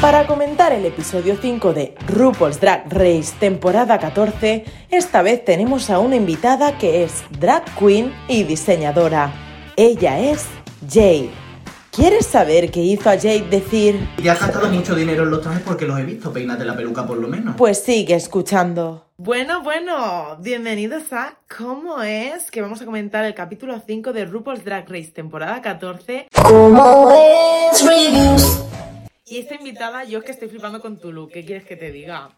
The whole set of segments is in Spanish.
Para comentar el episodio 5 de RuPaul's Drag Race temporada 14, esta vez tenemos a una invitada que es drag queen y diseñadora. Ella es Jade. ¿Quieres saber qué hizo a Jade decir? Y has gastado mucho dinero en los trajes porque los he visto, peínate la peluca por lo menos. Pues sigue escuchando. Bueno, bueno, bienvenidos a ¿Cómo es? Que vamos a comentar el capítulo 5 de RuPaul's Drag Race temporada 14. Como es reviews. Y esta invitada, yo es que estoy flipando con tu look. ¿Qué quieres que te diga?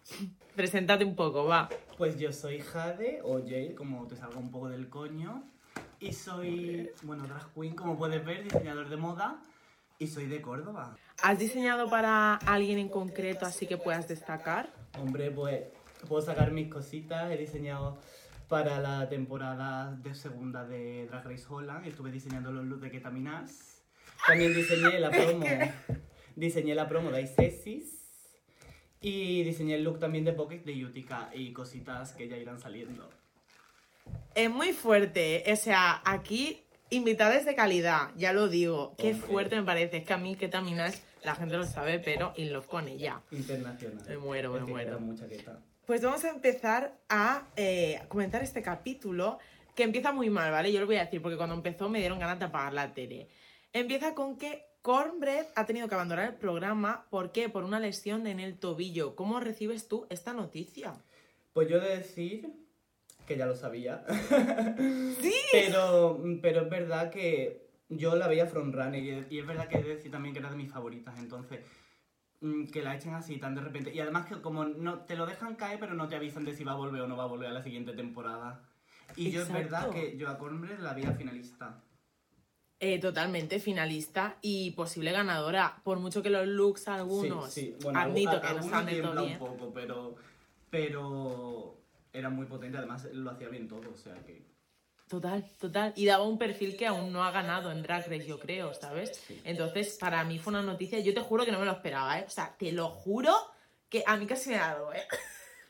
Preséntate un poco, va. Pues yo soy Jade, o Jade, como te salga un poco del coño. Y soy, bueno, drag queen, como puedes ver, diseñador de moda. Y soy de Córdoba. ¿Has diseñado para alguien en concreto así que puedas destacar? Hombre, pues puedo sacar mis cositas. He diseñado para la temporada de segunda de Drag Race Holland. Estuve diseñando los looks de Ketaminas. También diseñé la promo. diseñé la promo de Icesis. Y diseñé el look también de Pocket de Utica y cositas que ya irán saliendo. Es muy fuerte, o sea, aquí invitadas de calidad, ya lo digo. Qué Hombre. fuerte me parece. Es que a mí Ketaminas, la gente lo sabe, pero in love con ella. Internacional. Me muero, me Es que muero. queda mucha queta. Pues vamos a empezar a eh, comentar este capítulo que empieza muy mal, ¿vale? Yo lo voy a decir porque cuando empezó me dieron ganas de apagar la tele. Empieza con que Cornbread ha tenido que abandonar el programa. ¿Por qué? Por una lesión en el tobillo. ¿Cómo recibes tú esta noticia? Pues yo he de decir que ya lo sabía. ¡Sí! pero, pero es verdad que yo la veía frontrunner y, y es verdad que he de decir también que era de mis favoritas. Entonces, mm, que la echen así tan de repente. Y además que como no te lo dejan caer, pero no te avisan de si va a volver o no va a volver a la siguiente temporada. Y yo es verdad que yo a Cornbread la veía finalista. Eh, totalmente finalista y posible ganadora. Por mucho que los looks algunos sí, sí. Bueno, admito algu- que no algunos están del todo tiembla bien. un poco, pero, pero era muy potente. Además, lo hacía bien todo, o sea que... Total, total. Y daba un perfil que aún no ha ganado en Drag Race, yo creo, ¿sabes? Entonces, para mí fue una noticia, yo te juro que no me lo esperaba, ¿eh? O sea, te lo juro que a mí casi me ha dado, ¿eh?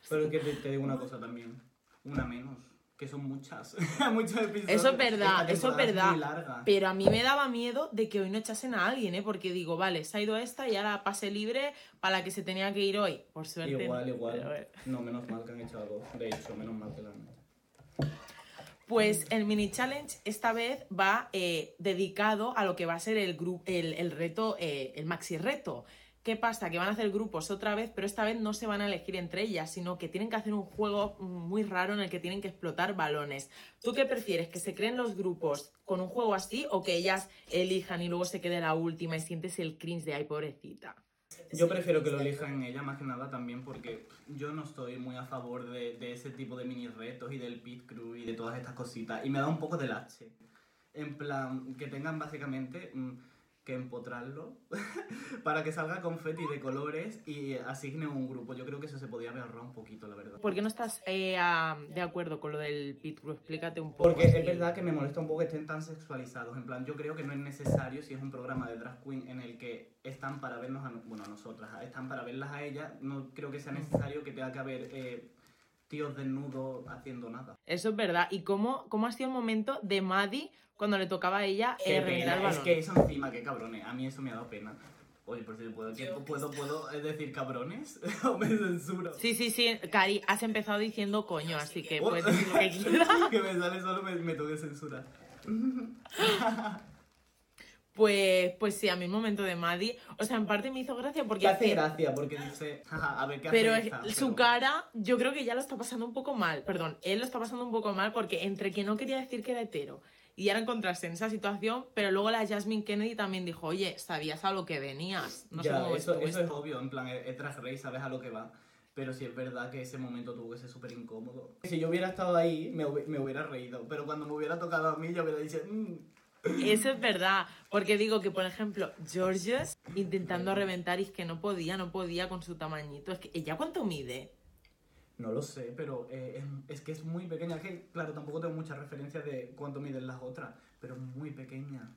Pero que te, te digo una cosa también, una menos, que son muchas, muchos episodios. Eso es verdad, eso es verdad. Pero a mí me daba miedo de que hoy no echasen a alguien, ¿eh? Porque digo, vale, se ha ido esta y ahora pase libre para la que se tenía que ir hoy. Por suerte. Igual, no, igual. No, menos mal que han echado a dos. De hecho, menos mal que la han hecho. Pues el mini challenge esta vez va eh, dedicado a lo que va a ser el, el, el reto, eh, el maxi reto. ¿Qué pasa? Que van a hacer grupos otra vez, pero esta vez no se van a elegir entre ellas, sino que tienen que hacer un juego muy raro en el que tienen que explotar balones. ¿Tú qué prefieres? ¿Que se creen los grupos con un juego así o que ellas elijan y luego se quede la última y sientes el cringe de ay, pobrecita? Yo prefiero que lo elijan ella más que nada también porque yo no estoy muy a favor de, de ese tipo de mini retos y del pit crew y de todas estas cositas. Y me da un poco de lache. En plan, que tengan básicamente mm, que empotrarlo para que salga confeti de colores y asignen un grupo. Yo creo que eso se podía haber ahorrado un poquito, la verdad. ¿Por qué no estás eh, a- de acuerdo con lo del pit crew? Explícate un poco. Porque así. es verdad que me molesta un poco que estén tan sexualizados. En plan, yo creo que no es necesario si es un programa de drag queen en el que están para vernos a, no- bueno, a nosotras, están para verlas a ellas. No creo que sea necesario que tenga que haber eh, tíos desnudos haciendo nada. Eso es verdad. ¿Y cómo, cómo ha sido el momento de Maddie cuando le tocaba a ella Qué eh, el pena, es que eso encima, qué cabrones. A mí eso me ha dado pena. Oye, por si puedo, ¿qué- ¿puedo, puedo eh, decir cabrones? ¿O me censuro? Sí, sí, sí, Cari, has empezado diciendo coño, así que Oh. puedes decir lo que quieras. que me sale solo, me, me toque censura. Pues, pues sí, a mí el momento de Maddie, o sea, en parte me hizo gracia porque Que hace gracia porque dice, "Jaja, a ver qué pero hace esta?", su pero- cara, yo creo que ya lo está pasando un poco mal. Perdón, él lo está pasando un poco mal porque entre que no quería decir que era hetero y ahora encontrarse en esa situación, pero luego la Jasmine Kennedy también dijo, oye, sabías a lo que venías. No sé ya, ves eso, eso es obvio, en plan, es, Drag Race, sabes a lo que va. Pero sí es verdad que ese momento tuvo que ser súper incómodo. Si yo hubiera estado ahí, me, me hubiera reído. Pero cuando me hubiera tocado a mí, yo hubiera dicho, "Mm". Eso es verdad, porque digo que, por ejemplo, Georges intentando reventar y es que no podía, no podía con su tamañito. Es que ella cuánto mide. No lo sé, pero eh, es, es que es muy pequeña. Es que, claro, tampoco tengo muchas referencias de cuánto miden las otras, pero es muy pequeña.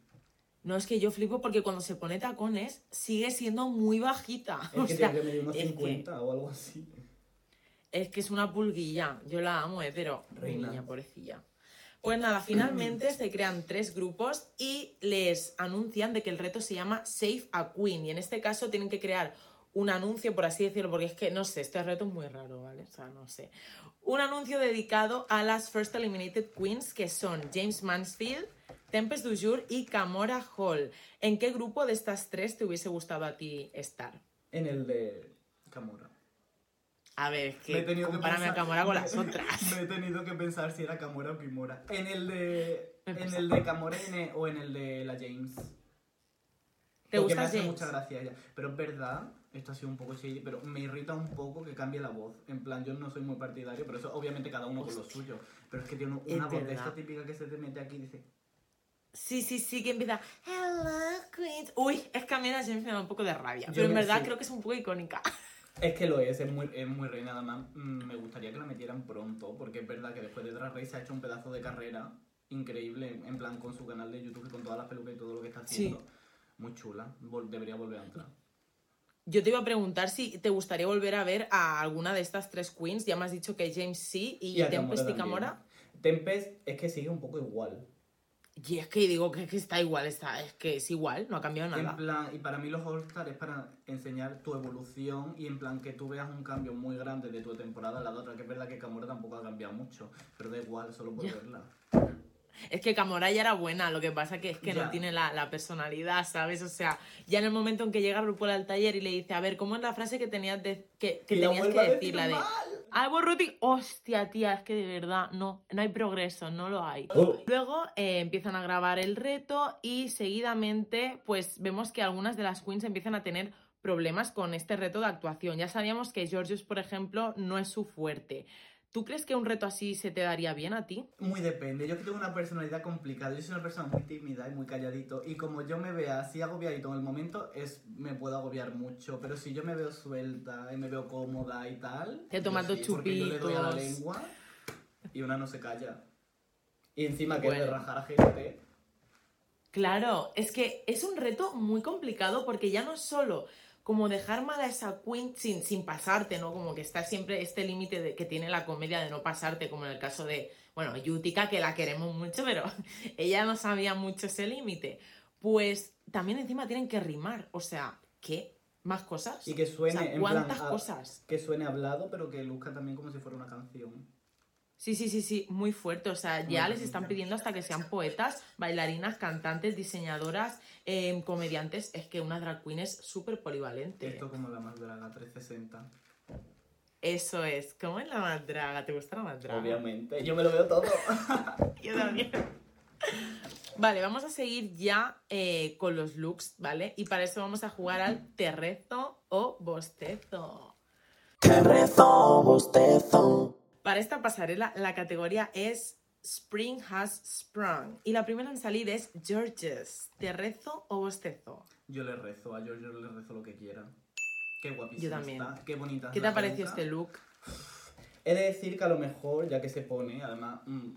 No, es que yo flipo porque cuando se pone tacones sigue siendo muy bajita. Es O que sea, tiene que medir unos es que- 50 o algo así. Es que es una pulguilla. Yo la amo, eh, pero. Reina. Niña, pobrecilla. Pues nada, finalmente se crean tres grupos y les anuncian de que el reto se llama Save a Queen. Y en este caso tienen que crear un anuncio, por así decirlo, porque es que no sé, este reto es muy raro, ¿vale? O sea, no sé. Un anuncio dedicado a las First Eliminated Queens, que son James Mansfield, Tempest Dujour y Camora Hall. ¿En qué grupo de estas tres te hubiese gustado a ti estar? En el de Camora. A ver, es Me he que tenido que compárame a pensar- Camora con las otras. Me he tenido que pensar si era Camora o Kimora. En el de. En el de Camora en o en el de la James. ¿Te Porque gusta me hace James? mucha gracia ella. Pero es verdad, esto ha sido un poco shady, pero me irrita un poco que cambie la voz. En plan, yo no soy muy partidario, pero eso obviamente cada uno con lo suyo. Pero es que tiene una voz de esta típica que se te mete aquí y dice. Sí, sí, sí, que empieza. Hello, Queens. Uy, es que a mí la James me da un poco de rabia. Yo pero en verdad sí. creo que es un poco icónica. Es que lo es, es muy, es muy reina. Además, mm, me gustaría que la metieran pronto, porque es verdad que después de Drag Race ha hecho un pedazo de carrera increíble, en plan con su canal de YouTube y con todas las pelucas y todo lo que está haciendo. Muy chula, Vol- debería volver a entrar. Yo te iba a preguntar si te gustaría volver a ver a alguna de estas tres queens. Ya me has dicho que James sí y, a Tempest y. Camora. Tempest es que sigue un poco igual. Y es que digo que, que está igual, está, es que es igual, no ha cambiado nada. En plan, y para mí los All-Star es para enseñar tu evolución y en plan que tú veas un cambio muy grande de tu temporada a la de otra, que es verdad que Camora tampoco ha cambiado mucho, pero da igual, solo por Ya. verla. Es que Camora ya era buena, lo que pasa que es que Ya. no tiene la, la personalidad, ¿sabes? O sea, ya en el momento en que llega RuPaul al taller y le dice, a ver, ¿cómo es la frase que tenías, de, que, que tenías que decir? decir La de, mal. I will root- Hostia, tía, es que de verdad, no, no hay progreso, no lo hay. Oh. Luego eh, empiezan a grabar el reto y seguidamente, pues vemos que algunas de las queens empiezan a tener problemas con este reto de actuación. Ya sabíamos que Georgios, por ejemplo, no es su fuerte. ¿Tú crees que un reto así se te daría bien a ti? Muy depende, yo que tengo una personalidad complicada, yo soy una persona muy tímida y muy calladito, y como yo me vea así agobiadito en el momento, es me puedo agobiar mucho, pero si yo me veo suelta y me veo cómoda y tal... Te tomas dos sí, porque yo le doy a la chupitos. lengua y una no se calla. Y encima que es de Bueno. rajar a gente... Claro, es que es un reto muy complicado porque ya no solo como dejar mal a esa queen sin, sin pasarte, ¿no? Como que está siempre este límite de- que tiene la comedia de no pasarte, como en el caso de, bueno, Yutika, que la queremos mucho, pero ella no sabía mucho ese límite. Pues también encima tienen que rimar, o sea, ¿qué? ¿Más cosas? Y que suene, O sea, en ¿cuántas plan, a- cosas? que suene hablado, pero que luzca también como si fuera una canción. Sí, sí, sí, sí, muy fuerte. O sea, ya les están pidiendo hasta que sean poetas, bailarinas, cantantes, diseñadoras, eh, comediantes. Es que una drag queen es súper polivalente. Esto como la más draga, 360. Eso es. ¿Cómo es la más draga? ¿Te gusta la más draga? Obviamente, yo me lo veo todo. Yo también. Vale, vamos a seguir ya eh, con los looks, ¿vale? Y para eso vamos a jugar al terrezo o bostezo. Te rezo, bostezo. Para esta pasarela, la categoría es Spring Has Sprung. Y la primera en salir es Georges. ¿Terrezo o bostezo? Yo le rezo, a Giorgio le rezo lo que quiera. Qué guapísimo Yo también. está, qué bonita. ¿Qué te ha parecido este look? He de decir que a lo mejor, ya que se pone, además, mm,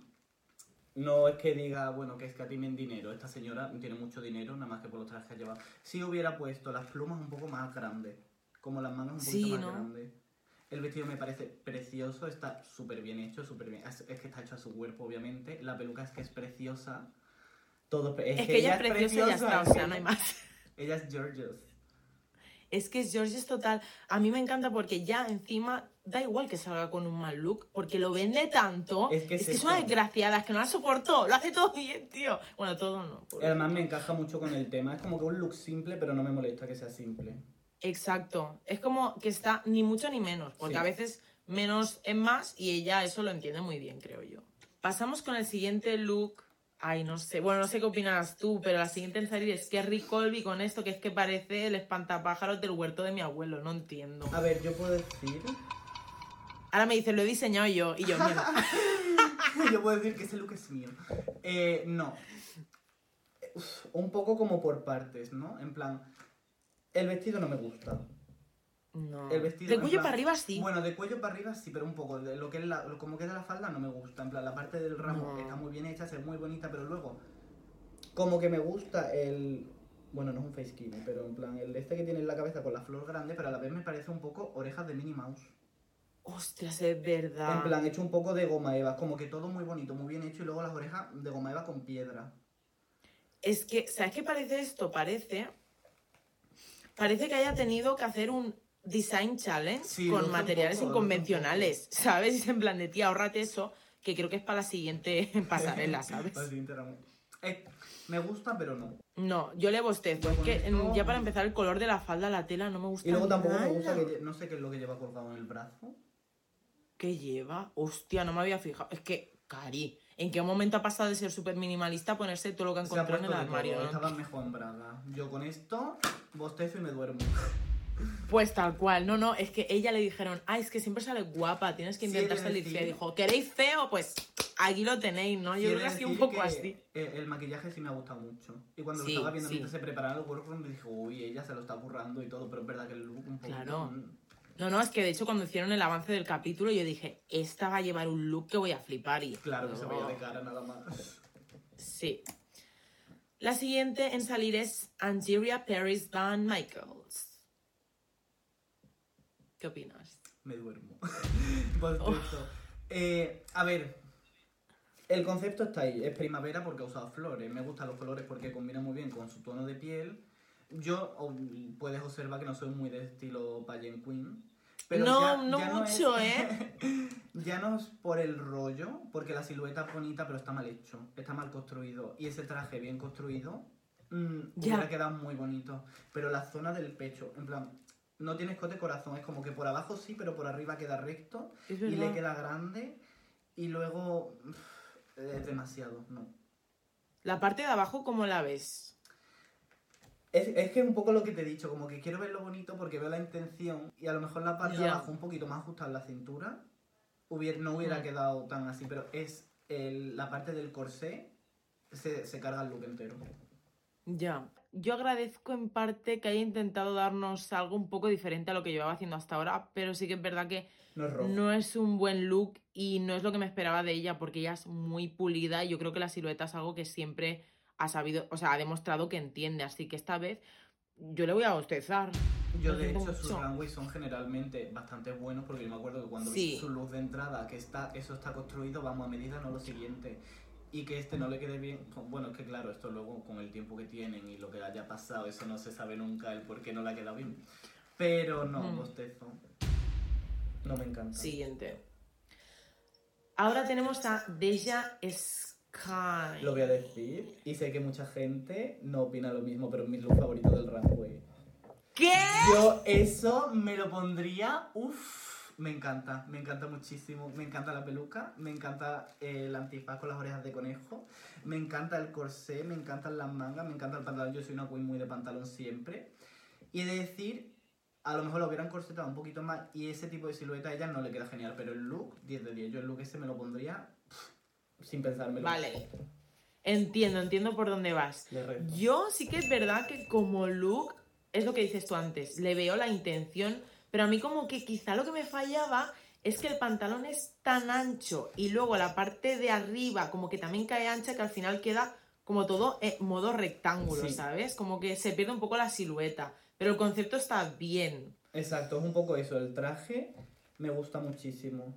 no es que diga, bueno, que escatimen dinero. Esta señora tiene mucho dinero, nada más que por los trajes que ha llevado. Si hubiera puesto las plumas un poco más grandes, como las mangas un poquito Sí, más ¿no? grandes. El vestido me parece precioso, está súper bien hecho, súper bien. Es, es que está hecho a su cuerpo, obviamente. La peluca es que es preciosa. Todo pre- Es, que, ella es preciosa y ya está, es o sea, que no hay más. Ella es Georgios. Es que es Georges total. A mí me encanta porque ya encima da igual que salga con un mal look, porque lo vende tanto. Es que es es, eso. una desgraciada, es que no la soporto. Lo hace todo bien, tío. Bueno, todo no. Además me encaja mucho con el tema. Es como que un look simple, pero no me molesta que sea simple. Exacto. Es como que está ni mucho ni menos, porque Sí. a veces menos es más y ella eso lo entiende muy bien, creo yo. Pasamos con el siguiente look. Ay, no sé. Bueno, no sé qué opinarás tú, pero la siguiente en salir es Kerry Colby con esto que es que parece el espantapájaros del huerto de mi abuelo. No entiendo. A ver, yo puedo decir. Ahora me dice, lo he diseñado yo. Y yo, mierda. yo puedo decir que ese look es mío. Eh, no. Uf, un poco como por partes, ¿no? En plan. El vestido no me gusta. No. El vestido. De cuello plan- para arriba sí. Bueno, de cuello para arriba sí, pero un poco. De lo que es la, lo- como queda la falda no me gusta. En plan, la parte del ramo No. está muy bien hecha, ve muy bonita, pero luego. Como que me gusta el. Bueno, no es un face skinny, pero en plan, el este que tiene en la cabeza con la flor grande, pero a la vez me parece un poco orejas de Minnie Mouse. Ostras, es verdad. En plan, hecho un poco de goma eva, como que todo muy bonito, muy bien hecho y luego las orejas de goma eva con piedra. Es que, ¿sabes qué parece esto? Parece. Parece que haya tenido que hacer un design challenge Sí, con materiales inconvencionales, ¿sabes? Y en plan de tía, ahórrate eso, que creo que es para la siguiente pasarela, ¿sabes? Eh, me gusta, pero no. No, yo le bostezo. Es que ya para empezar el color de la falda, la tela, no me gusta Y luego tampoco nada. me gusta que no sé qué es lo que lleva colgado en el brazo. ¿Qué lleva? Hostia, no me había fijado. Es que, Cari, ¿en qué momento ha pasado de ser súper minimalista a ponerse todo lo que ha encontrado en el armario? no? estaba mejor en braga. Yo con esto bostezo y me duermo. Pues tal cual, no, no, es que ella le dijeron, ah, es que siempre sale guapa, tienes que Sí, intentar es salir fea. Dijo, ¿queréis feo? Pues aquí lo tenéis, ¿no? Yo creo que ha sido un poco que, así. El maquillaje sí me ha gustado mucho. Y cuando Sí, lo estaba viendo sí. mientras se preparaba el workroom, dije, uy, ella se lo está currando y todo, pero es verdad que el look un poco. Claro. No, no, es que de hecho cuando hicieron el avance del capítulo yo dije, esta va a llevar un look que voy a flipar y... Claro que se veía de cara nada más. Sí. La siguiente en salir es Angeria Paris Van Michaels. ¿Qué opinas? Me duermo. Bostezo. Eh, a ver, el concepto está ahí. Es primavera porque ha usado flores. Me gustan los colores porque combinan muy bien con su tono de piel. Yo, o- puedes observar que no soy muy de estilo pageant queen. Pero no, ya- no ya mucho, es- ¿eh? Ya no es por el rollo, porque la silueta es bonita, pero está mal hecho, está mal construido. Y ese traje bien construido mm, Ya. hubiera quedado muy bonito. Pero la zona del pecho, en plan, no tiene escote corazón, es como que por abajo sí, pero por arriba queda recto y le queda grande. Y luego es demasiado, no. La parte de abajo, ¿cómo la ves? Es, es que es un poco lo que te he dicho, como que quiero verlo bonito porque veo la intención y a lo mejor la parte de Ya. abajo un poquito más ajustada en la cintura hubiera, no hubiera Mm. quedado tan así, pero es el- la parte del corsé se, se carga el look entero. Ya. Yo agradezco en parte que haya intentado darnos algo un poco diferente a lo que llevaba haciendo hasta ahora, pero sí que es verdad que No es no es un buen look y no es lo que me esperaba de ella porque ella es muy pulida y yo creo que la silueta es algo que siempre ha sabido, o sea, ha demostrado que entiende, así que esta vez yo le voy a bostezar. Yo de hecho sus runways son generalmente bastante buenos porque yo me acuerdo que cuando Sí. vi su luz de entrada, que está, eso está construido, vamos a medida, no lo siguiente. Y que este no le quede bien, bueno, es que claro, esto luego con el tiempo que tienen y lo que haya pasado, eso no se sabe nunca el por qué no le ha quedado bien. Pero no, Mm. bostezo. No me encanta. Siguiente. Ahora tenemos a Deja Lo voy a decir y sé que mucha gente no opina lo mismo, pero es mi look favorito del runway. ¿Qué? Yo eso me lo pondría, uff, me encanta, me encanta muchísimo, me encanta la peluca, me encanta el antifaz con las orejas de conejo, me encanta el corsé, me encantan las mangas, me encanta el pantalón, yo soy una queen muy de pantalón siempre. Y he de decir, a lo mejor lo hubieran corsetado un poquito más y ese tipo de silueta a ella no le queda genial, pero el look, 10 de 10, yo el look ese me lo pondría sin pensármelo. Vale. Entiendo, entiendo por dónde vas. Yo sí que es verdad que como look, es lo que dices tú antes, le veo la intención, pero a mí como que quizá lo que me fallaba es que el pantalón es tan ancho y luego la parte de arriba como que también cae ancha que al final queda como todo en modo rectángulo, Sí. ¿sabes? Como que se pierde un poco la silueta, pero el concepto está bien. Exacto, es un poco eso. El traje me gusta muchísimo.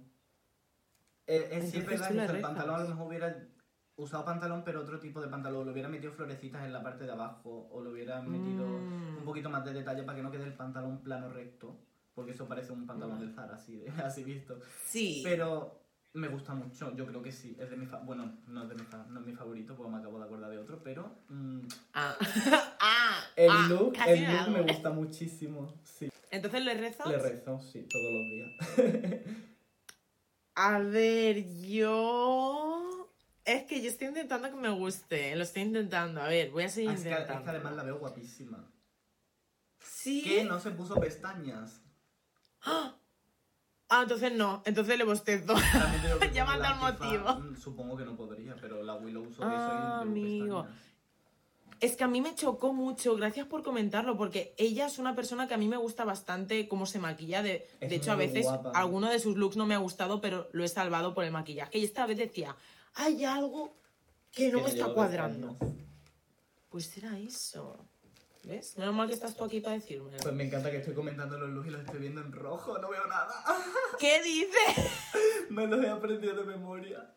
Eh, es sí, es verdad que el pantalón a lo mejor hubiera usado pantalón, pero otro tipo de pantalón. Le hubiera metido florecitas en la parte de abajo. O le hubiera metido Mm. un poquito más de detalle para que no quede el pantalón plano recto. Porque eso parece un pantalón del Zara, así, de- así visto. Sí. Pero me gusta mucho, yo creo que sí. Es de mi fa- bueno, no es, de mi fa- no es mi favorito, porque me acabo de acordar de otro, pero mm, Ah. ah, el ah, look, casi el look me gusta muchísimo. Sí, Entonces le rezas. le rezo, sí, todos los días. A ver, yo. Es que yo estoy intentando que me guste. Lo estoy intentando. A ver, voy a seguir Ah, es, que, es que intentando. además la veo guapísima. Sí. Que no se puso pestañas. Ah, entonces no. Entonces le bostezo. Ya me dado motivo. mm, Supongo que no podría, pero la Willow usó Ah, amigo. pestañas. Es que a mí me chocó mucho. Gracias por comentarlo. Porque ella es una persona que a mí me gusta bastante cómo se maquilla. De, Es de hecho, a veces guapa. alguno de sus looks no me ha gustado, pero lo he salvado por el maquillaje. Y esta vez decía: hay algo que no Que me está cuadrando. Pues era eso. ¿Ves? Menos mal que estás tú aquí para decirme. Pues me encanta que estoy comentando los looks y los estoy viendo en rojo, no veo nada. ¿Qué dices? Me los he aprendido de memoria.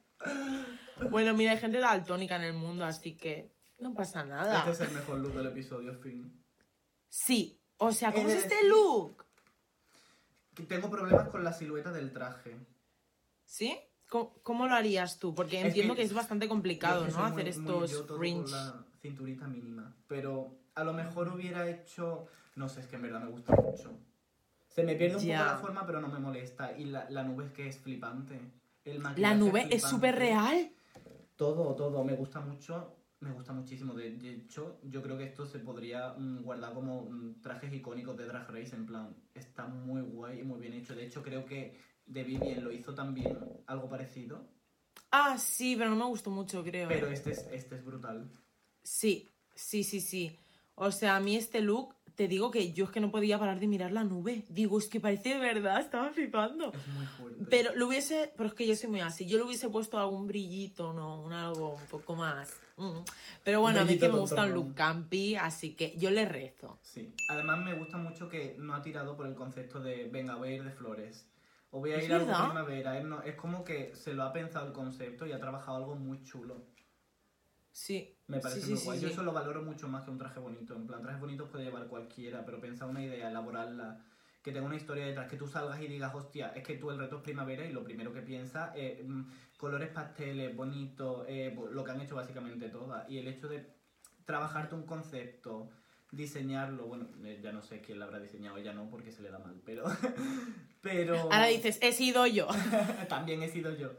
Bueno, mira, hay gente daltónica en el mundo, así que no pasa nada. Este es el mejor look del episodio, fin. Sí, o sea, ¿cómo es de este look? Que Tengo problemas con la silueta del traje. ¿Sí? ¿Cómo, cómo lo harías tú? Porque Es entiendo que- que, es bastante complicado, ¿no? Hacer muy- muy estos fringe. la cinturita mínima. Pero a lo mejor hubiera hecho. No sé, es que en verdad me gusta mucho. Se me pierde un poco la forma, pero no me molesta. Y la, la nube es que es flipante. El La nube es súper real. Todo, todo. Me gusta mucho. Me gusta muchísimo. De, de hecho, yo creo que esto se podría mm, guardar como mm, trajes icónicos de Drag Race. En plan, está muy guay y muy bien hecho. De hecho, creo que de Vivien lo hizo también algo parecido. Ah, sí, pero no me gustó mucho, creo. Pero este es, este es brutal. Sí, sí, sí, sí. O sea, a mí este look, te digo que yo es que no podía parar de mirar la nube. Digo, es que parece de verdad, estaba flipando. Es muy fuerte. Pero lo hubiese, pero es que yo soy muy así, yo le hubiese puesto algún brillito, ¿no? Un algo un poco más. mm. Pero bueno, a mí que me gusta un look campi, así que yo le rezo. Sí. Además me gusta mucho que no ha tirado por el concepto de venga, voy a ir de flores. O voy a ir a primavera. No- es como que se lo ha pensado el concepto y ha trabajado algo muy chulo. Sí. Me parece sí, muy sí, guay. Yo sí. eso lo valoro mucho más que un traje bonito. En plan, trajes bonitos puede llevar cualquiera, pero pensar una idea, elaborarla, que tenga una historia detrás, que tú salgas y digas, hostia, es que tú el reto es primavera y lo primero que piensas es mm, colores pasteles, bonitos, eh, lo que han hecho básicamente todas. Y el hecho de trabajarte un concepto, diseñarlo, bueno, eh, ya no sé quién lo habrá diseñado, ella no, porque se le da mal, pero... pero... Ahora dices, he sido yo. También he sido yo.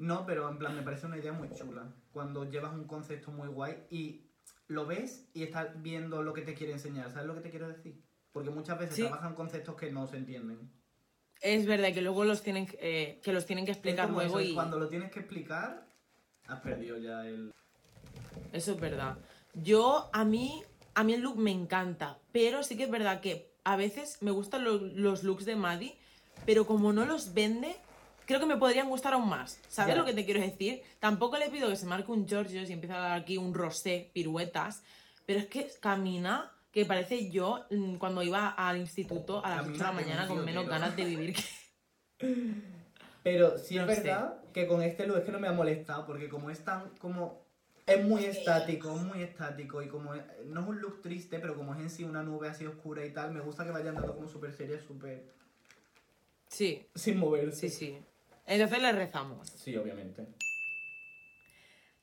No, pero en plan, me parece una idea muy chula. Cuando llevas un concepto muy guay y lo ves y estás viendo lo que te quiere enseñar. ¿Sabes lo que te quiero decir? Porque muchas veces Sí. trabajan conceptos que no se entienden. Es verdad que luego los tienen, eh, que los tienen que Es explicar como luego eso, y... Cuando lo tienes que explicar, has perdido ya el... Eso es verdad. Yo, a mí, a mí el look me encanta, pero sí que es verdad que a veces me gustan lo- los looks de Maddie, pero como no los vende, creo que me podrían gustar aún más. ¿Sabes Ya. lo que te quiero decir? Tampoco le pido que se marque un Giorgio y empiece a dar aquí un rosé, piruetas, pero es que camina que parece yo mm, cuando iba al instituto a las 8 de la mañana con menos fiotero. ganas de vivir que... Pero sí No es sé. verdad que con este look es que no me ha molestado, porque como es tan, como... Es muy estático, muy estático y como es- no es un look triste, pero como es en sí una nube así oscura y tal, me gusta que vayan dando como súper seria, súper... Sí, Sin moverse. sí, sí. Entonces le rezamos. Sí, obviamente.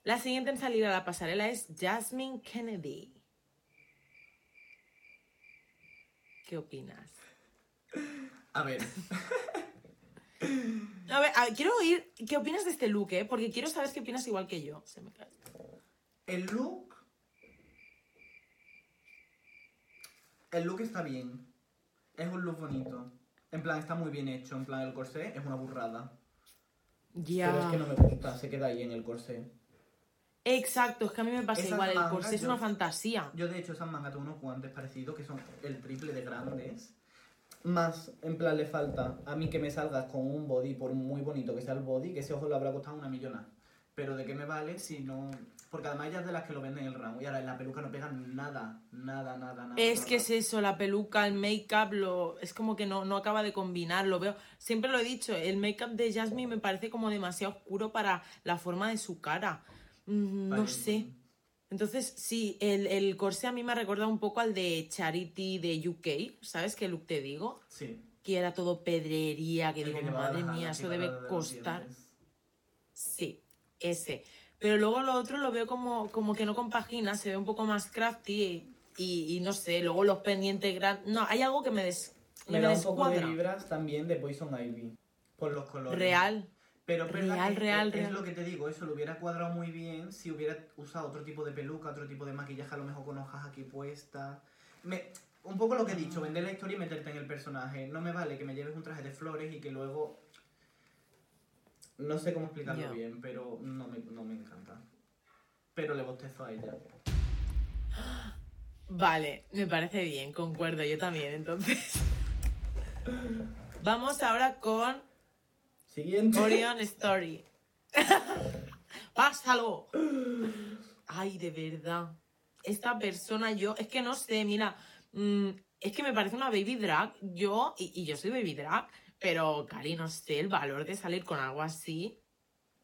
La siguiente en salir a la pasarela es Jasmine Kennedy. ¿Qué opinas? A ver, A ver, a ver, quiero oír qué opinas de este look, ¿eh? Porque quiero saber qué opinas igual que yo. Se me cae. el look... El look está bien. Es un look bonito. En plan, está muy bien hecho. En plan, el corsé es una burrada. Ya. Pero es que no me gusta, se queda ahí en el corsé. Exacto, es que a mí me pasa Esas igual. El mangas, corsé es yo- una fantasía. Yo de hecho esas mangas tengo unos guantes parecidos que son el triple de grandes. Más, en plan, le falta a mí que me salgas con un body, por muy bonito que sea el body, que ese ojo le habrá costado una millona. Pero ¿de qué me vale si no...? Porque además ellas de las que lo venden en el round. Y ahora en la peluca no pegan nada, nada, nada, nada. Es que es eso, la peluca, el make-up, lo... es como que no, no acaba de combinar, lo veo. Siempre lo he dicho, el make-up de Jasmine me parece como demasiado oscuro para la forma de su cara. Mm, No Vale. sé. Entonces, sí, el, el corsé a mí me ha recordado un poco al de Charity de UK, ¿sabes qué look te digo? Sí. Que era todo pedrería, que El digo, madre mía, eso debe de costar. Sí, ese. Pero luego lo otro lo veo como, como que no compagina, se ve un poco más crafty y, y- y no sé, luego los pendientes grandes. No, hay algo que me, des, Me me da un poco de vibras también de Poison Ivy. Por los colores. Real. Pero es Real, que real, es, real. lo que te digo, eso lo hubiera cuadrado muy bien si hubiera usado otro tipo de peluca, otro tipo de maquillaje, a lo mejor con hojas aquí puestas. Me, un poco lo que he dicho, vender la historia y meterte en el personaje. No me vale que me lleves un traje de flores y que luego... No sé cómo explicarlo bien, pero no me, no me encanta. Pero le bostezo a ella. Vale, me parece bien, concuerdo, yo también, entonces. Vamos ahora con Siguiente. Orion Story. ¡Pásalo! Ay, de verdad. esta persona, yo, es que no sé, mira, mm, es que me parece una baby drag, yo, y, y yo soy baby drag, pero Cari, no sé, el valor de salir con algo así,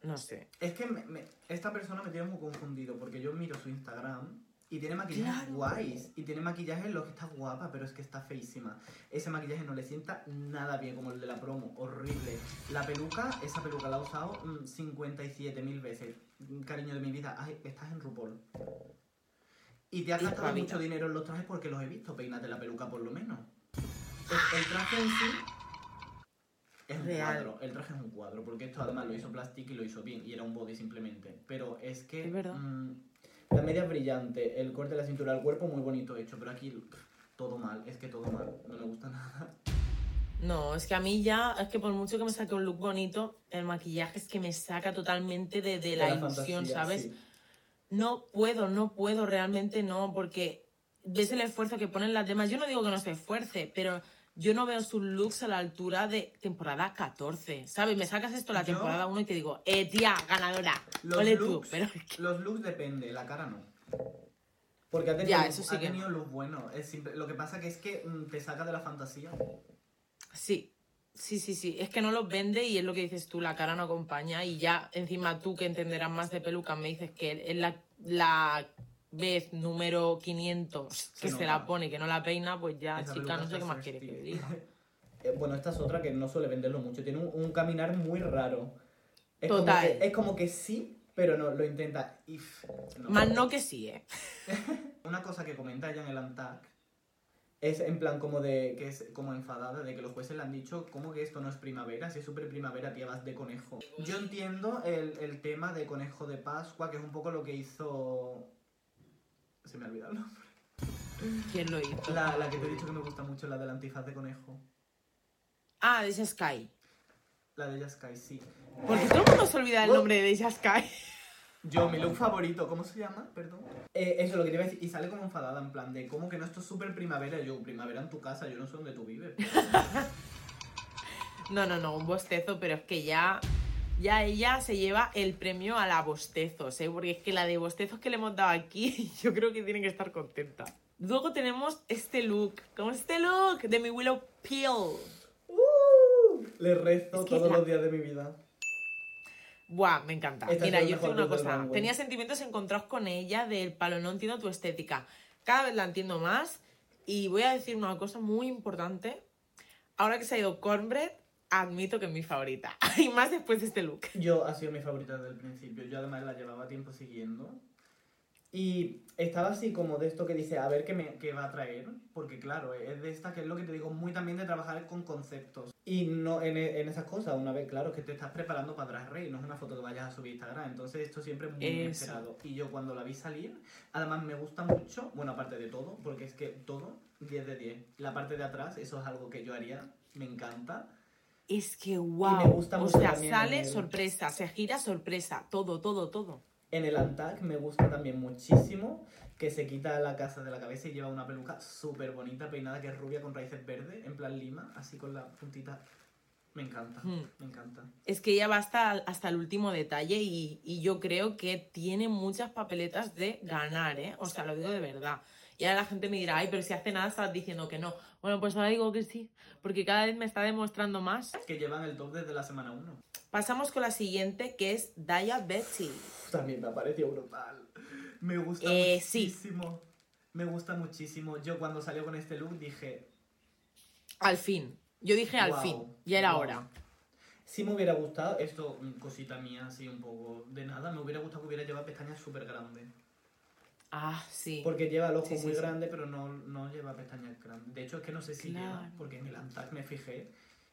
no sé. Es que me- me- esta persona me tiene muy confundido porque yo miro su Instagram y tiene maquillajes Claro. guays y tiene maquillaje en los que está guapa, pero es que está feísima. Ese maquillaje no le sienta nada bien como el de la promo, horrible. La peluca, esa peluca la ha usado mm, 57.000 veces. Mm, Cariño de mi vida, ay, estás en RuPaul. Y te has Y gastado mucho dinero en los trajes porque los he visto, peínate la peluca por lo menos. El, el traje en sí es un Real. cuadro, el traje es un cuadro, porque esto además lo hizo Plastic y lo hizo bien, y era un body simplemente. Pero es que Es verdad. mm, la media es brillante, el corte de la cintura, el cuerpo muy bonito hecho, pero aquí todo mal, es que todo mal, no me gusta nada. No, es que a mí ya, es que por mucho que me saque un look bonito, el maquillaje es que me saca totalmente de, de la, ilusión, fantasía, ¿sabes? sí. No puedo, no puedo, realmente no, porque ves el esfuerzo que ponen las demás. Yo no digo que no se esfuerce, pero yo no veo sus looks a la altura de temporada 14, ¿sabes? Me sacas esto la temporada 1 y te digo, eh, tía, ganadora, Los ole looks, tú, pero los looks depende, la cara no. Porque ha tenido, Ya, eso sí ha que tenido buenos. Es simple- lo que pasa que es que mm, te saca de la fantasía. Sí, sí, sí, sí. Es que no los vende y es lo que dices tú, la cara no acompaña. Y ya, encima tú que entenderás más de peluca, me dices que es la, la vez número 500 que se, la pone y que no la peina, pues ya, Esa chica, no sé qué más quieres que diga. Eh, bueno, esta es otra que no suele venderlo mucho. Tiene un, un caminar muy raro. Es Total. Como que, es como que sí, pero no, lo intenta. No. Más no que sí, ¿eh? Una cosa que comenta ella en el Antac es en plan como de que es como enfadada de que los jueces le han dicho como que esto no es primavera, si es súper primavera, tía, vas de conejo. Yo entiendo el, el tema de conejo de Pascua, que es un poco lo que hizo... Se me ha olvidado el nombre. ¿Quién lo hizo? La, la que te he dicho que me gusta mucho, la del antifaz de conejo. Ah, Deja Sky. La de Sky, sí. Porque todo el mundo se olvida el Bueno. nombre de Sky. Yo, mi look favorito, ¿cómo se llama? Perdón. Eh, eso es lo que te iba a decir. Y sale como enfadada, en plan de, ¿cómo que no esto es súper primavera? Yo, primavera en tu casa, yo no sé dónde tú vives. No, no, no, un bostezo, pero es que ya, ya ella se lleva el premio a la bostezos, ¿eh? Porque es que la de bostezos que le hemos dado aquí, yo creo que tiene que estar contenta. Luego tenemos este look, como este look de mi Willow Peel. ¡Uh! Le rezo Es que todos la- los días de mi vida. Buah, me encanta. Esta Mira, yo tengo una cosa. Tenía sentimientos encontrados con ella del palo, no entiendo tu estética. Cada vez la entiendo más. Y voy a decir una cosa muy importante. Ahora que se ha ido Cornbread, admito que es mi favorita. Y más después de este look. Yo ha sido mi favorita desde el principio. Yo además la llevaba tiempo siguiendo. Y estaba así como de esto que dice, a ver qué, me, qué va a traer. Porque claro, es de esta que es lo que te digo, muy también de trabajar con conceptos. Y no en, en esas cosas, una vez, claro, que te estás preparando para Drag Race, no es una foto que vayas a subir a Instagram. Entonces esto siempre es muy Eso. inesperado. Y yo cuando la vi salir, además me gusta mucho, bueno, aparte de todo, porque es que todo, 10 de 10. La parte de atrás, eso es algo que yo haría, me encanta. Es que wow. me gusta o mucho sea, también sale el- sorpresa, se gira sorpresa, todo, todo, todo. En el Antac me gusta también muchísimo que se quita la casa de la cabeza y lleva una peluca súper bonita, peinada, que es rubia con raíces verdes, en plan lima, así con la puntita. Me encanta, Hmm. me encanta. Es que ella va hasta, hasta el último detalle y, y yo creo que tiene muchas papeletas de ganar, ¿eh? O sea, lo digo de verdad. Y ahora la gente me dirá, ay, pero si hace nada estás diciendo que no. Bueno, pues ahora digo que sí, porque cada vez me está demostrando más. Que llevan el top desde la semana 1. Pasamos con la siguiente, que es Daya Betty. También me ha parecido brutal. Me gusta Eh, sí. muchísimo. Me gusta muchísimo. Yo cuando salió con este look dije, Al fin. Yo dije al Guau, fin, ya era guau. hora. si me hubiera gustado, esto, mm, cosita mía, así un poco de nada, me hubiera gustado que hubiera llevado pestañas súper grandes. Ah, sí. Porque lleva el ojo Sí, sí, muy sí. grande, pero no, no lleva pestañas grandes. De hecho, es que no sé si Claro. lleva, porque en el Antac me fijé,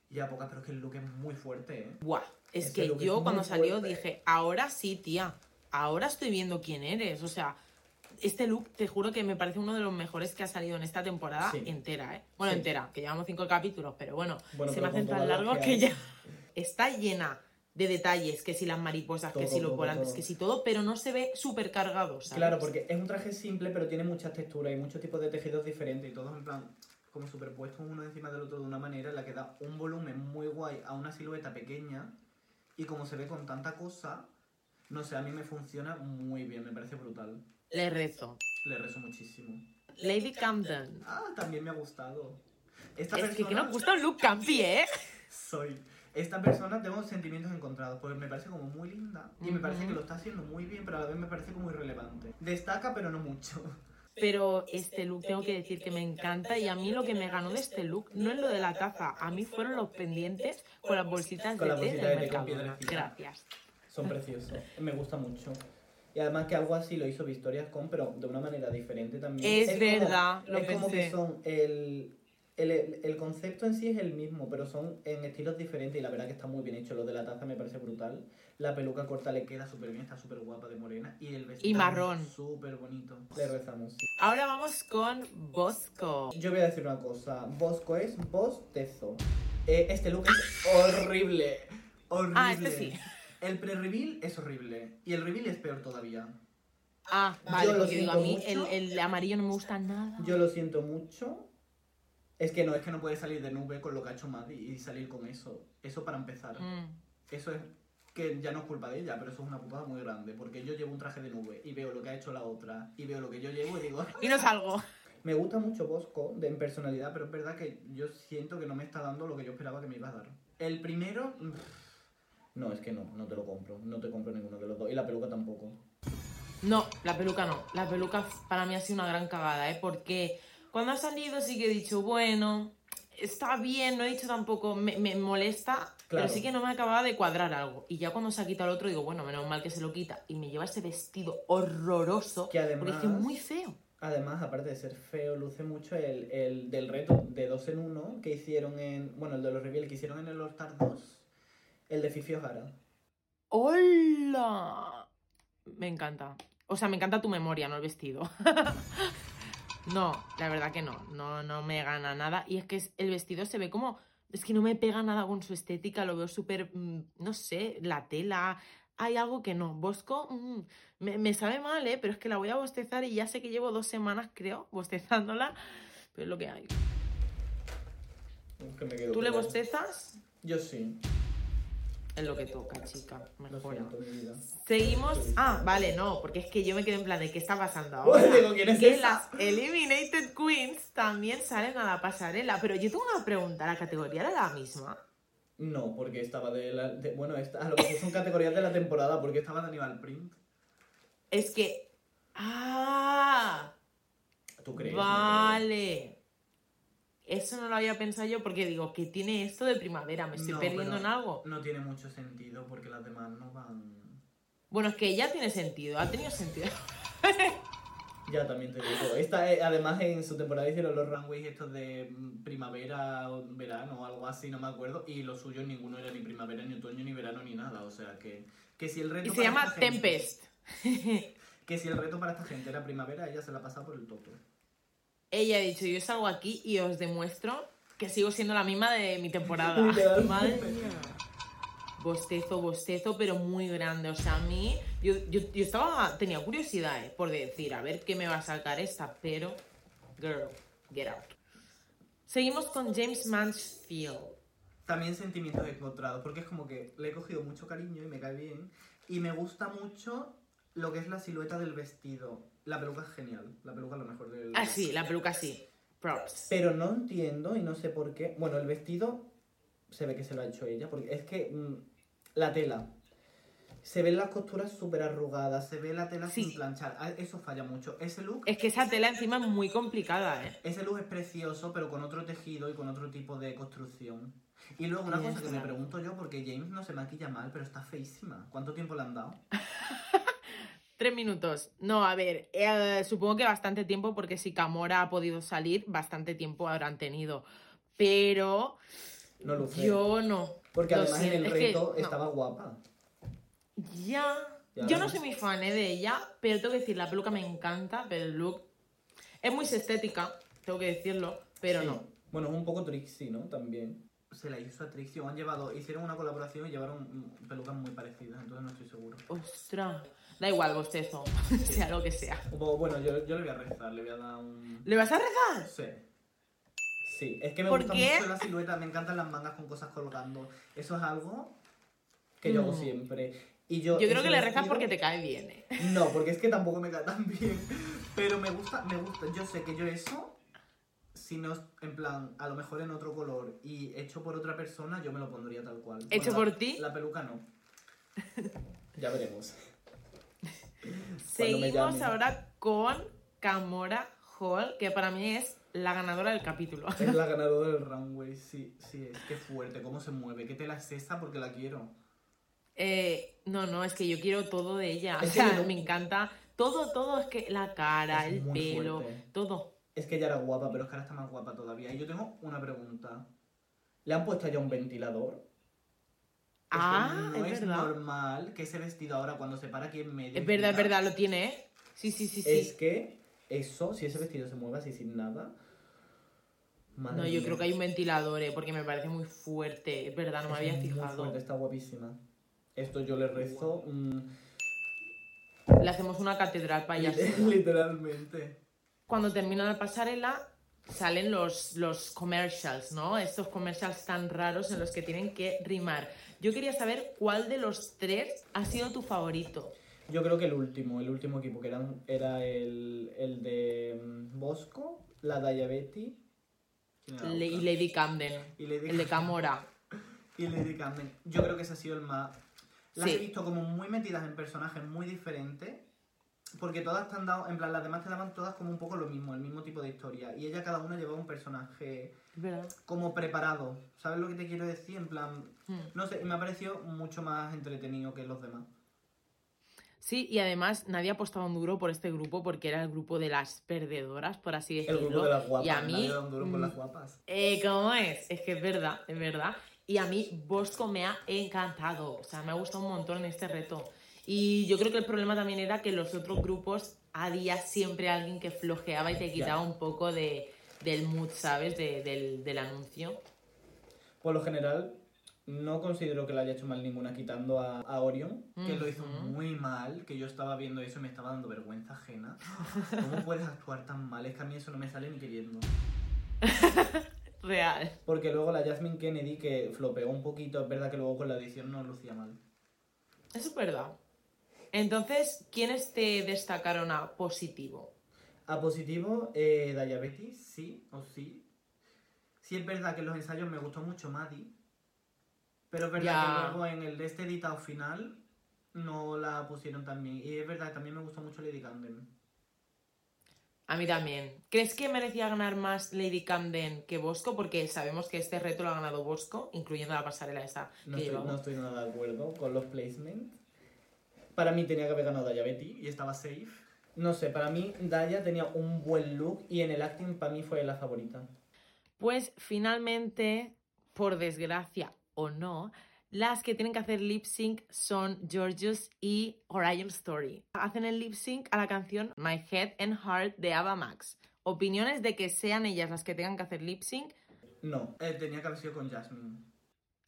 y a pocas, pero es que el look es muy fuerte, ¿eh? Buah, es Ese que yo cuando salió fuerte. dije, ahora sí, tía, ahora estoy viendo quién eres. O sea, este look te juro que me parece uno de los mejores que ha salido en esta temporada Sí. entera, ¿eh? Bueno, Sí. entera, que llevamos cinco capítulos, pero bueno, Bueno, se pero me hacen tan largos que que ya está llena de detalles, que si las mariposas, que si los todo, volantes, todo. que si todo, pero no se ve súper cargado, ¿sabes? Claro, porque es un traje simple, pero tiene muchas texturas y muchos tipos de tejidos diferentes y todos en plan como superpuestos uno encima del otro de una manera en la que da un volumen muy guay a una silueta pequeña y como se ve con tanta cosa, no sé, a mí me funciona muy bien, me parece brutal. Le rezo. Le rezo muchísimo. Lady Camden. Ah, también me ha gustado. Esta Es que, que persona- nos gusta look campi, ¿eh? Soy. Esta persona tengo sentimientos encontrados, porque me parece como muy linda y me parece que lo está haciendo muy bien, pero a la vez me parece como irrelevante. Destaca, pero no mucho. Pero este look tengo que decir que me encanta y a mí lo que me ganó de este look no es lo de la taza, a mí fueron los pendientes con las bolsitas Con de las té bolsitas del de té con. Gracias. Son preciosos, me gusta mucho. Y además que algo así lo hizo Victoria's con, pero de una manera diferente también. Es verdad, lo es como que son el, el, el concepto en sí es el mismo, pero son en estilos diferentes y la verdad que está muy bien hecho. Lo de la taza me parece brutal. La peluca corta le queda súper bien, está súper guapa de morena. Y el vestido Y marrón. Súper bonito. Le rezamos. sí. Ahora vamos con Bosco. Yo voy a decir una cosa. Bosco es bostezo. Eh, este look es horrible. Horrible. Ah, este sí. El pre-reveal es horrible. Y el reveal es peor todavía. Ah, vale, Yo lo porque digo, a mí el, el amarillo no me gusta nada. Yo lo siento mucho. Es que no, es que no puede salir de nube con lo que ha hecho Maddie y salir con eso. Eso para empezar. Mm. Eso es que ya no es culpa de ella, pero eso es una putada muy grande. Porque yo llevo un traje de nube y veo lo que ha hecho la otra y veo lo que yo llevo y digo, Y no salgo. Me gusta mucho Bosco de, en personalidad, pero es verdad que yo siento que no me está dando lo que yo esperaba que me iba a dar. El primero. mm, No, es que no, no te lo compro. No te compro ninguno de los dos. Y la peluca tampoco. No, la peluca no. La peluca para mí ha sido una gran cagada, ¿eh? Porque cuando ha salido sí que he dicho, bueno, está bien, no he dicho tampoco, me, me molesta, pero sí que no me acababa de cuadrar algo. Y ya cuando se ha quitado el otro, digo, bueno, menos mal que se lo quita. Y me lleva ese vestido horroroso, Que además- porque es muy feo. Además, aparte de ser feo, luce mucho el, el del reto de dos en uno que hicieron en. Bueno, el de los reveal que hicieron en el All Star 2. El de Fifi O'Hara. ¡Hola! Me encanta. O sea, me encanta tu memoria, no el vestido. no, la verdad que no. No, no me gana nada. Y es que es- el vestido se ve como. Es que no me pega nada con su estética. Lo veo súper. mm, No sé, la tela. Hay algo que no. Bosco mm, me, me sabe mal, ¿eh? Pero es que la voy a bostezar y ya sé que llevo dos semanas, creo, bostezándola. Pero es lo que hay. Que ¿Tú le bostezas? Yo sí. Lo que toca, chica. Mejora. Seguimos. Ah, vale, no, porque es que yo me quedé en plan de qué está pasando ahora. Digo, ¿quién es que esa? las Eliminated Queens también salen a la pasarela. Pero yo tengo una pregunta: ¿la categoría era la misma? No, porque estaba de la. de- bueno, esta, a lo son categorías de la temporada, porque estaba de Animal Print. Es que. ¡Ah! ¿Tú crees? Vale. Eso no lo había pensado yo porque digo, ¿qué tiene esto de primavera? ¿Me estoy No, perdiendo en algo? No tiene mucho sentido porque las demás no van. Bueno, es que ya tiene sentido, ha tenido sentido. Ya también te digo. Esta, eh, además, en su temporada hicieron los runways estos de mm, primavera o verano o algo así, no me acuerdo. Y los suyos ninguno era ni primavera, ni otoño, ni verano, ni nada. O sea que. Que si el reto. Y se llama gente- Tempest. que si el reto para esta gente era primavera, ella se la pasa por el toto. Ella ha dicho, yo salgo aquí y os demuestro que sigo siendo la misma de mi temporada. Madre mía. Bostezo, bostezo, pero muy grande. O sea, a mí, yo, yo, yo estaba, tenía curiosidad eh, por decir, a ver qué me va a sacar esta, pero, girl, get out. Seguimos con James Mansfield. También sentimientos encontrados, porque es como que le he cogido mucho cariño y me cae bien. Y me gusta mucho lo que es la silueta del vestido. La peluca es genial. La peluca es lo mejor del. Ah, sí, la peluca sí. Props. Pero no entiendo y no sé por qué. Bueno, el vestido se ve que se lo ha hecho ella, porque es que mm, la tela. Se ven las costuras súper arrugadas, se ve la tela Sí. sin planchar. Ah, Eso falla mucho. Ese look, Es que esa tela encima es muy complicada, ¿eh? ese look es precioso, pero con otro tejido y con otro tipo de construcción. Y luego una cosa que me pregunto yo, porque James no se maquilla mal, pero está feísima. ¿Cuánto tiempo le han dado? Tres minutos. No, a ver, eh, supongo que bastante tiempo, porque si Camora ha podido salir, bastante tiempo habrán tenido. Pero No luce. yo no. Porque Lo además en siento, el es que reto no. estaba guapa. Ya. Ya Yo lo no soy muy fan eh, de ella, pero tengo que decir, la peluca me encanta, pero el look es muy estética, tengo que decirlo, pero Sí. no. Bueno, es un poco Trixie, ¿no? También. Se la hizo a Trixie, han llevado, hicieron una colaboración y llevaron pelucas muy parecidas, entonces no estoy seguro. Ostras. Da igual, bostezo, sea lo que sea. Un poco, bueno, yo, yo le voy a rezar, le voy a dar un... ¿Le vas a rezar? Sí. Sí, es que me ¿Por gusta qué? mucho la silueta, me encantan las mangas con cosas colgando. Eso es algo que yo hago Mm. siempre. Y yo, Yo creo que le rezas porque te cae bien, ¿eh? No, porque es que tampoco me cae tan bien. Pero me gusta, me gusta. Yo sé que yo eso, si no, es- en plan, a lo mejor en otro color y hecho por otra persona, yo me lo pondría tal cual. ¿Hecho la- por ti? La peluca no. ya veremos. Seguimos ahora con Camora Hall, que para mí es la ganadora del capítulo. Es la ganadora del runway, sí, sí, es que fuerte, cómo se mueve, qué tela es esa porque la quiero. Eh, no, no, es que yo quiero todo de ella. O Es sea, me encanta. Todo, todo, es que la cara, Es el pelo, fuerte. todo. Es que ella era guapa, pero es que ahora está más guapa todavía. Y yo tengo una pregunta. ¿Le han puesto ya un ventilador? Ah, no es es verdad. normal que ese vestido ahora cuando se para aquí en medio. Es verdad, es verdad, lo tiene, ¿eh? Sí, sí, sí, sí. Es que eso, si ese vestido se mueve así sin nada. madre No, yo mía, creo que hay un ventilador, ¿eh? porque me parece muy fuerte. Es verdad, no me es había fijado. fuerte, está guapísima. Esto yo le rezo. Le hacemos una catedral para sola. literalmente. Cuando termina la pasarela, salen los, los commercials, ¿no? Estos commercials tan raros en los que tienen que rimar. Yo quería saber cuál de los tres ha sido tu favorito. Yo creo que el último, el último equipo que eran, era el, el de mm, Bosco, la Diabetes Le- y Lady Camden. Y Lady El de Camora. y Lady Camden. Yo creo que ese ha sido el más. Las Sí. he visto como muy metidas en personajes muy diferentes. Porque todas te han dado, en plan, las demás te daban todas como un poco lo mismo, el mismo tipo de historia. Y ella cada una llevaba un personaje verdad. como preparado. ¿Sabes lo que te quiero decir? En plan, Hmm. no sé, y me ha parecido mucho más entretenido que los demás. Sí, y además nadie apostaba un duro por este grupo porque era el grupo de las perdedoras, por así El decirlo. grupo de las guapas. Y a mí, nadie da un duro por mm, las guapas. Eh, ¿Cómo es? Es que es verdad, es verdad. Y a mí Bosco me ha encantado. O sea, me ha gustado un montón en este reto. Y yo creo que el problema también era que los otros grupos había siempre alguien que flojeaba y te quitaba un poco de, del mood, ¿sabes? De- del, del anuncio. Por lo general, no considero que la haya hecho mal ninguna quitando a, a Orion, que lo hizo muy mal, que yo estaba viendo eso y me estaba dando vergüenza ajena. ¿Cómo puedes actuar tan mal? Es que a mí eso no me sale ni queriendo. Real. Porque luego la Jasmine Kennedy, que flopeó un poquito, es verdad que luego con la edición no lucía mal. Eso es verdad. Entonces, ¿quiénes te destacaron a positivo? A positivo, eh, Diabetes, sí o sí. Sí es verdad que en los ensayos me gustó mucho Maddie. Pero es verdad Ya. que luego en el de este editado final no la pusieron tan bien. Y es verdad que también me gustó mucho Lady Camden. A mí también. ¿Crees que merecía ganar más Lady Camden que Bosco? Porque sabemos que este reto lo ha ganado Bosco, incluyendo la pasarela esa No que estoy, llevamos. no estoy nada de acuerdo con los placements. Para mí tenía que haber ganado Diabetes. Y estaba safe. No sé, para mí Daya tenía un buen look y en el acting para mí fue la favorita. Pues finalmente, por desgracia o no, las que tienen que hacer lip sync son Georgios y Orion Story. Hacen el lip sync a la canción My Head and Heart de Ava Max. Opiniones de que sean ellas las que tengan que hacer lip sync. No, eh, tenía que haber sido con Jasmine.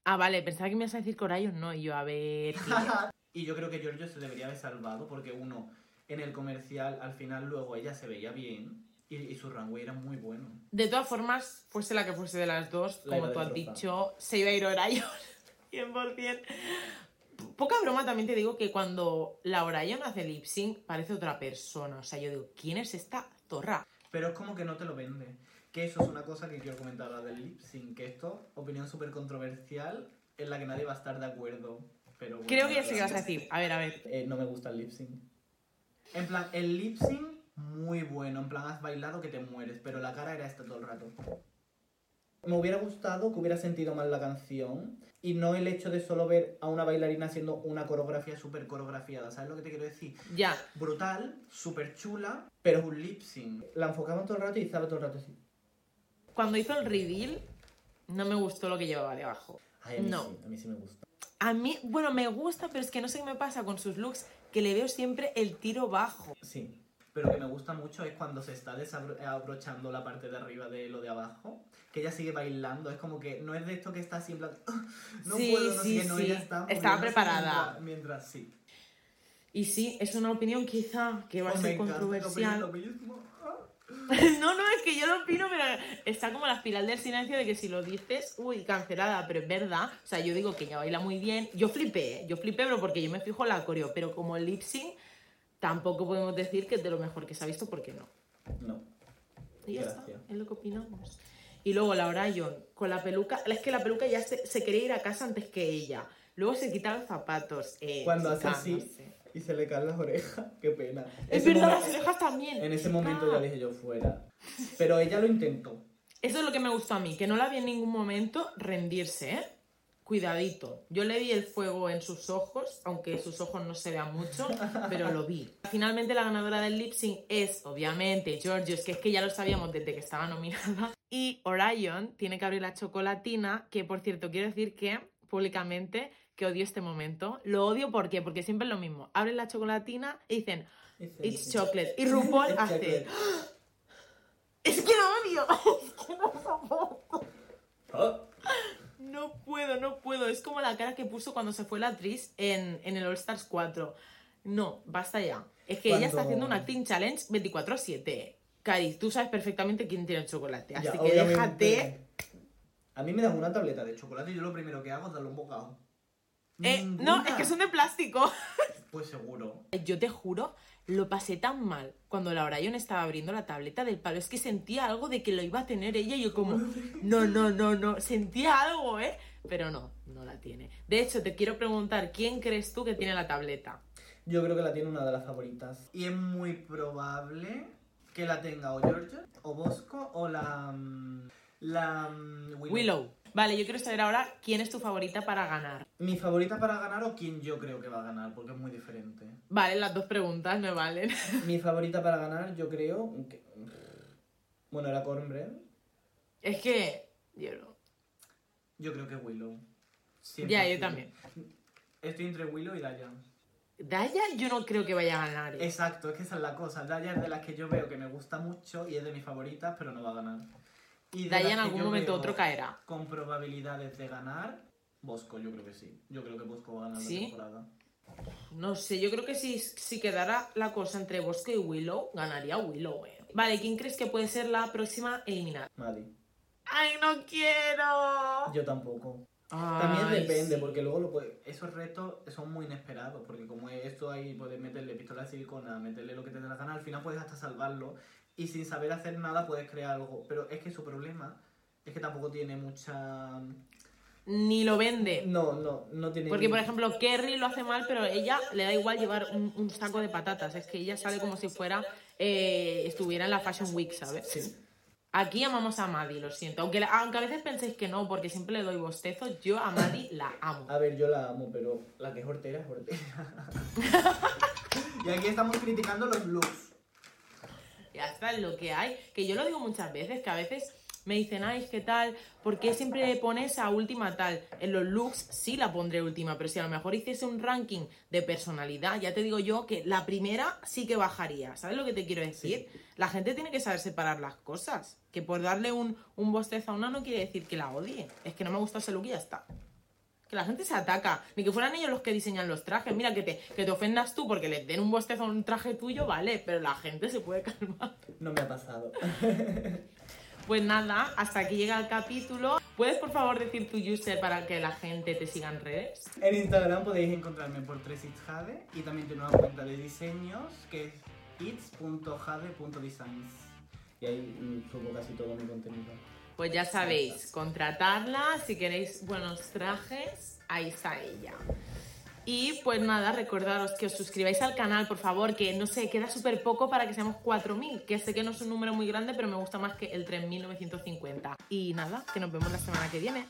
Ah, vale, pensaba que me ibas a decir Orion no. Y yo, a ver. Y yo creo que Giorgio se debería haber salvado porque uno, en el comercial, al final luego ella se veía bien y, y su runway era muy bueno. De todas formas, fuese la que fuese de las dos, La como tú has dicho, se iba a ir Orion. 100%. Poca broma también te digo que cuando la Orion hace lip sync parece otra persona. O sea, yo digo, ¿quién es esta zorra? Pero es como que no te lo vende. Que eso es una cosa que quiero comentar ahora del lip sync. Que esto, opinión súper controversial, en la que nadie va a estar de acuerdo. Pero bueno, Creo que ya sé qué vas a decir. A ver, a ver. Eh, no me gusta el lip sync. En plan, el lip sync, muy bueno. En plan, has bailado que te mueres. Pero la cara era esta todo el rato. Me hubiera gustado que hubiera sentido más la canción y no el hecho de solo ver a una bailarina haciendo una coreografía súper coreografiada. ¿Sabes lo que te quiero decir? Ya. Brutal, súper chula, pero es un lip sync. La enfocaban todo el rato y estaba todo el rato así. Cuando hizo el reveal, no me gustó lo que llevaba debajo. Ay, a mí No. sí, a mí sí me gusta. A mí, bueno, me gusta, pero es que no sé qué me pasa con sus looks, que le veo siempre el tiro bajo. Sí. Pero que me gusta mucho es cuando se está desabrochando la parte de arriba de lo de abajo, que ella sigue bailando, es como que no es de esto que está "Ah, no Sí, puedo, no sí, sé qué", no, sí. ella está Estaba preparada. Mientras, mientras sí. Y sí, es una opinión quizá que va a Oh, ser controversial. No, no, es que yo lo opino, pero está como la espiral del silencio de que si lo dices, uy, cancelada, pero es verdad. O sea, yo digo que ella baila muy bien. Yo flipé, ¿eh? yo flipé, pero porque yo me fijo en la coreo, pero como el lip sync, tampoco podemos decir que es de lo mejor que se ha visto porque no. No. Y ya Gracias. está, es lo que opinamos. Y luego la Orion, con la peluca, es que la peluca ya se, se quería ir a casa antes que ella. Luego se quita los zapatos. eh, Cuando hace así no sé. Y se le caen las orejas, qué pena. Es verdad, las orejas también. En ese momento ya dije yo fuera. Pero ella lo intentó. Eso es lo que me gustó a mí, que no la vi en ningún momento rendirse, ¿eh? Cuidadito. Yo le vi el fuego en sus ojos, aunque sus ojos no se vean mucho, pero lo vi. Finalmente la ganadora del lip sync es, obviamente, Georgios, que es que ya lo sabíamos desde que estaba nominada. Y Orion tiene que abrir la chocolatina, que por cierto, quiero decir que públicamente que odio este momento. Lo odio ¿por qué? porque siempre es lo mismo. Abren la chocolatina y dicen, It's chocolate. Y RuPaul hace, es que lo odio. Es que no soporto. Oh. No puedo, no puedo. Es como la cara que puso cuando se fue la actriz en, en el All Stars 4. No, basta ya. Es que ella Cuando- está haciendo un acting challenge 24-7. Cari, tú sabes perfectamente quién tiene el chocolate. Así Ya, que obviamente. déjate. A mí me dan una tableta de chocolate y yo lo primero que hago es darle un bocado. Eh, no, es que son de plástico. Pues seguro. Yo te juro, lo pasé tan mal cuando la Orion estaba abriendo la tableta del palo. Es que sentía algo de que lo iba a tener ella y yo como, no, no, no, no. Sentía algo, ¿eh? Pero no, no la tiene. De hecho, te quiero preguntar, ¿quién crees tú que tiene la tableta? Yo creo que la tiene una de las favoritas. Y es muy probable que la tenga o Georgia, o Bosco, o la. mm, La. mm, Willow. Willow. Vale, yo quiero saber ahora quién es tu favorita para ganar. Mi favorita para ganar o quién yo creo que va a ganar, porque es muy diferente. Vale, las dos preguntas me valen. Mi favorita para ganar, yo creo. que- Bueno, era Cornbread. Es que. Yo no. Yo creo que Willow. Ya, yo 100%. también. Estoy entre Willow y Daya. Daya, yo no creo que vaya a ganar. ¿eh? Exacto, es que esa es la cosa. Daya es de las que yo veo que me gusta mucho y es de mis favoritas, pero no va a ganar. Y de las en algún momento otro caerá. Con probabilidades de ganar, Bosco, yo creo que sí. Yo creo que Bosco va a ganar ¿Sí? la temporada. No sé, yo creo que si, si quedara la cosa entre Bosco y Willow, ganaría Willow, eh. Vale, ¿quién crees que puede ser la próxima eliminada? Maddie. ¡Ay, no quiero! Yo tampoco. Ay, También depende, sí. porque luego lo puede- esos retos son muy inesperados, porque como es esto ahí puedes meterle pistola de silicona, meterle lo que te dé la gana, al final puedes hasta salvarlo y sin saber hacer nada puedes crear algo. Pero es que su problema es que tampoco tiene mucha... Ni lo vende. No, no, no tiene... Porque, por ejemplo, Kerry lo hace mal, pero ella le da igual llevar un, un saco de patatas. Es que ella sale como si fuera, eh, estuviera en la Fashion Week, ¿sabes? Sí. Aquí amamos a Maddie, lo siento. Aunque, aunque a veces penséis que no, porque siempre le doy bostezos, yo a Maddie la amo. A ver, yo la amo, pero la que es hortera es hortera. y aquí estamos criticando los looks. Ya está, es lo que hay. Que yo lo digo muchas veces, que a veces me dicen, ay, ¿qué tal? ¿Por qué siempre pones a última tal? En los looks sí la pondré última, pero si a lo mejor hiciese un ranking de personalidad, ya te digo yo que la primera sí que bajaría. ¿Sabes lo que te quiero decir? La gente tiene que saber separar las cosas. Que por darle un, un bostezo a una no quiere decir que la odie. Es que no me gusta ese look y ya está. Que la gente se ataca. Ni que fueran ellos los que diseñan los trajes. Mira, que te, que te ofendas tú porque les den un bostezo a un traje tuyo, vale, pero la gente se puede calmar. No me ha pasado. Pues nada, hasta aquí llega el capítulo. ¿Puedes por favor decir tu user para que la gente te siga en redes? En Instagram podéis encontrarme por 3itsjade y también tengo una cuenta de diseños que es its.jade.designs. Y ahí mm, subo casi todo mi contenido. Pues ya sabéis, contratarla si queréis buenos trajes, ahí está ella. Y pues nada, recordaros que os suscribáis al canal, por favor, que no sé, queda súper poco para que seamos 4.000, que sé que no es un número muy grande, pero me gusta más que el 3.950. Y nada, que nos vemos la semana que viene.